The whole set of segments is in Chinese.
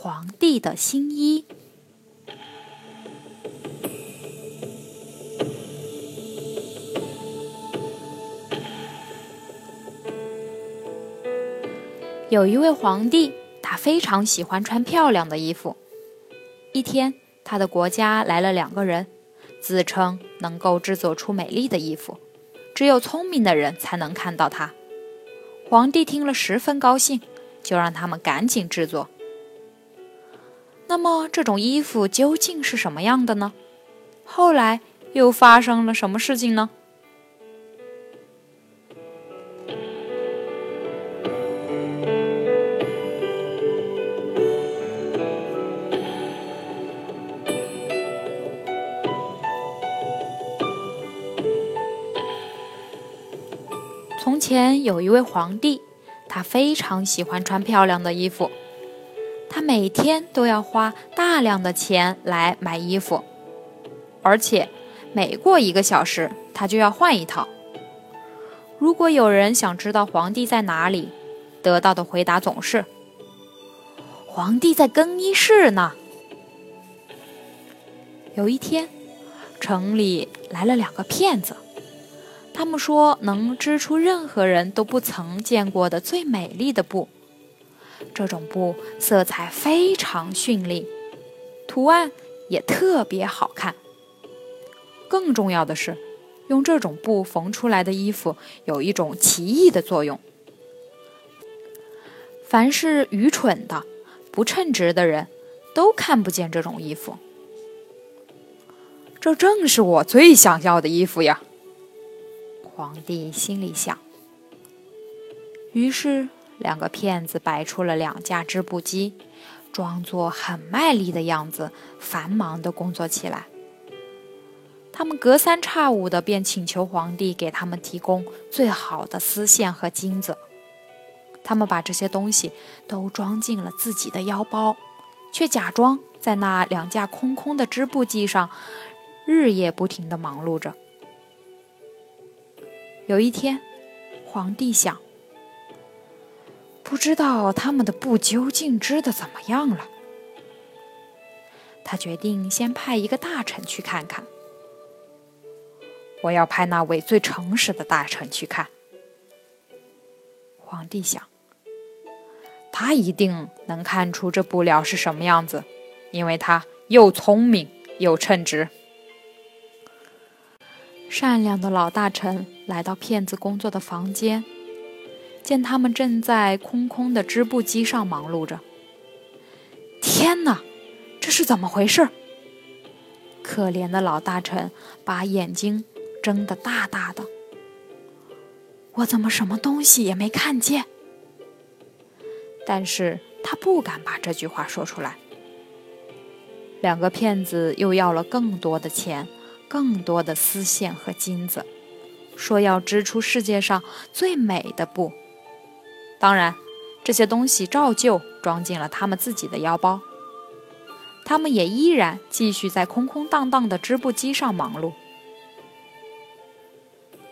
皇帝的新衣》。有一位皇帝，他非常喜欢穿漂亮的衣服。一天，他的国家来了两个人，自称能够制作出美丽的衣服，只有聪明的人才能看到它。皇帝听了十分高兴，就让他们赶紧制作。那么这种衣服究竟是什么样的呢？后来又发生了什么事情呢？从前有一位皇帝，他非常喜欢穿漂亮的衣服，每天都要花大量的钱来买衣服，而且每过一个小时，他就要换一套。如果有人想知道皇帝在哪里，得到的回答总是：“皇帝在更衣室呢。”有一天，城里来了两个骗子。他们说能织出任何人都不曾见过的最美丽的布，这种布色彩非常绚丽，图案也特别好看。更重要的是，用这种布缝出来的衣服有一种奇异的作用。凡是愚蠢的、不称职的人，都看不见这种衣服。这正是我最想要的衣服呀！皇帝心里想，于是两个骗子摆出了两架织布机，装作很卖力的样子，繁忙的工作起来。他们隔三差五的便请求皇帝给他们提供最好的丝线和金子。他们把这些东西都装进了自己的腰包，却假装在那两架空空的织布机上日夜不停的忙碌着。有一天，皇帝想，不知道他们的布究竟织的怎么样了。他决定先派一个大臣去看看。我要派那位最诚实的大臣去看。皇帝想，他一定能看出这布料是什么样子，因为他又聪明又称职。善良的老大臣来到骗子工作的房间，见他们正在空空的织布机上忙碌着。天哪，这是怎么回事？可怜的老大臣把眼睛睁得大大的。我怎么什么东西也没看见？但是他不敢把这句话说出来。两个骗子又要了更多的钱。更多的丝线和金子，说要织出世界上最美的布。当然，这些东西照旧装进了他们自己的腰包。他们也依然继续在空空荡荡的织布机上忙碌。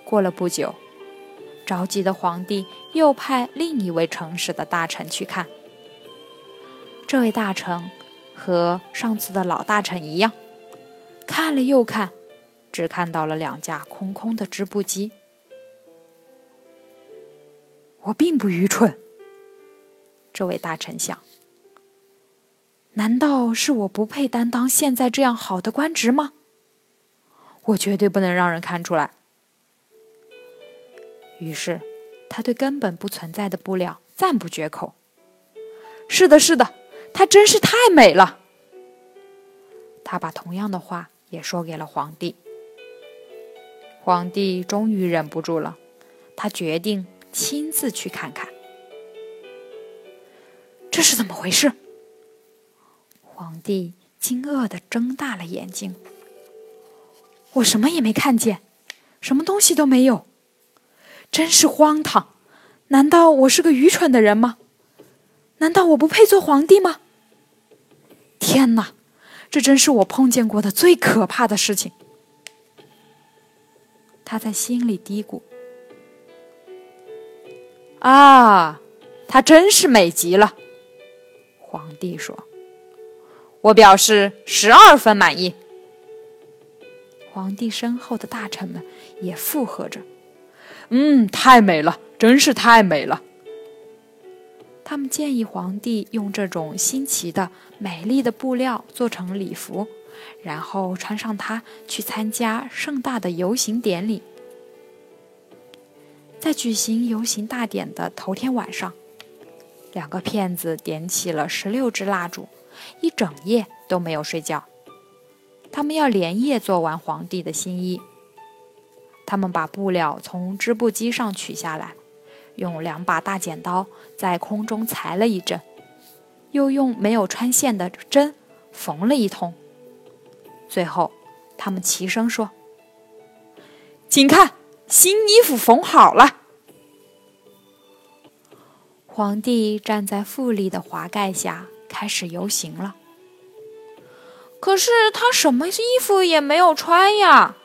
过了不久，着急的皇帝又派另一位诚实的大臣去看。这位大臣和上次的老大臣一样，看了又看。只看到了两架空空的织布机。我并不愚蠢，这位大臣想。难道是我不配担当现在这样好的官职吗？我绝对不能让人看出来。于是，他对根本不存在的布料赞不绝口。是的，是的，它真是太美了。他把同样的话也说给了皇帝。皇帝终于忍不住了，他决定亲自去看看，这是怎么回事？皇帝惊愕地睁大了眼睛：“我什么也没看见，什么东西都没有，真是荒唐！难道我是个愚蠢的人吗？难道我不配做皇帝吗？天哪，这真是我碰见过的最可怕的事情！”他在心里嘀咕：“啊，他真是美极了。”皇帝说。我表示十二分满意。皇帝身后的大臣们也附和着：“嗯，太美了，真是太美了。”他们建议皇帝用这种新奇的、美丽的布料做成礼服，然后穿上它去参加盛大的游行典礼。在举行游行大典的头天晚上，两个骗子点起了十六支蜡烛。一整夜都没有睡觉，他们要连夜做完皇帝的新衣。他们把布料从织布机上取下来，用两把大剪刀在空中裁了一阵，又用没有穿线的针缝了一通。最后，他们齐声说：“请看，新衣服缝好了。”皇帝站在富丽的华盖下。开始游行了，可是他什么衣服也没有穿呀。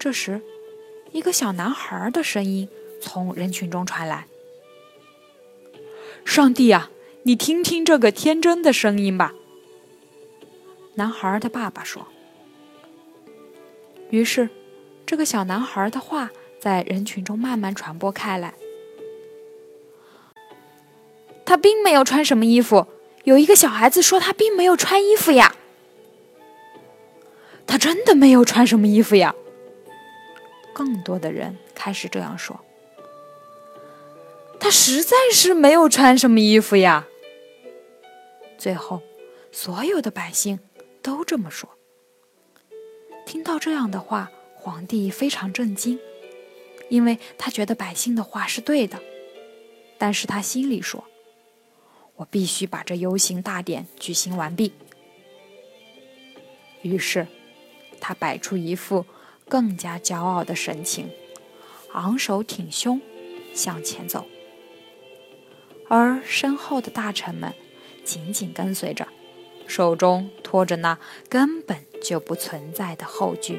这时，一个小男孩的声音从人群中传来：“上帝啊，你听听这个天真的声音吧。”男孩的爸爸说。于是，这个小男孩的话在人群中慢慢传播开来。他并没有穿什么衣服。有一个小孩子说：“他并没有穿衣服呀。”他真的没有穿什么衣服呀。更多的人开始这样说：“他实在是没有穿什么衣服呀。”最后，所有的百姓都这么说。听到这样的话，皇帝非常震惊，因为他觉得百姓的话是对的，但是他心里说。我必须把这游行大典举行完毕。于是，他摆出一副更加骄傲的神情，昂首挺胸向前走，而身后的大臣们紧紧跟随着，手中托着那根本就不存在的后句。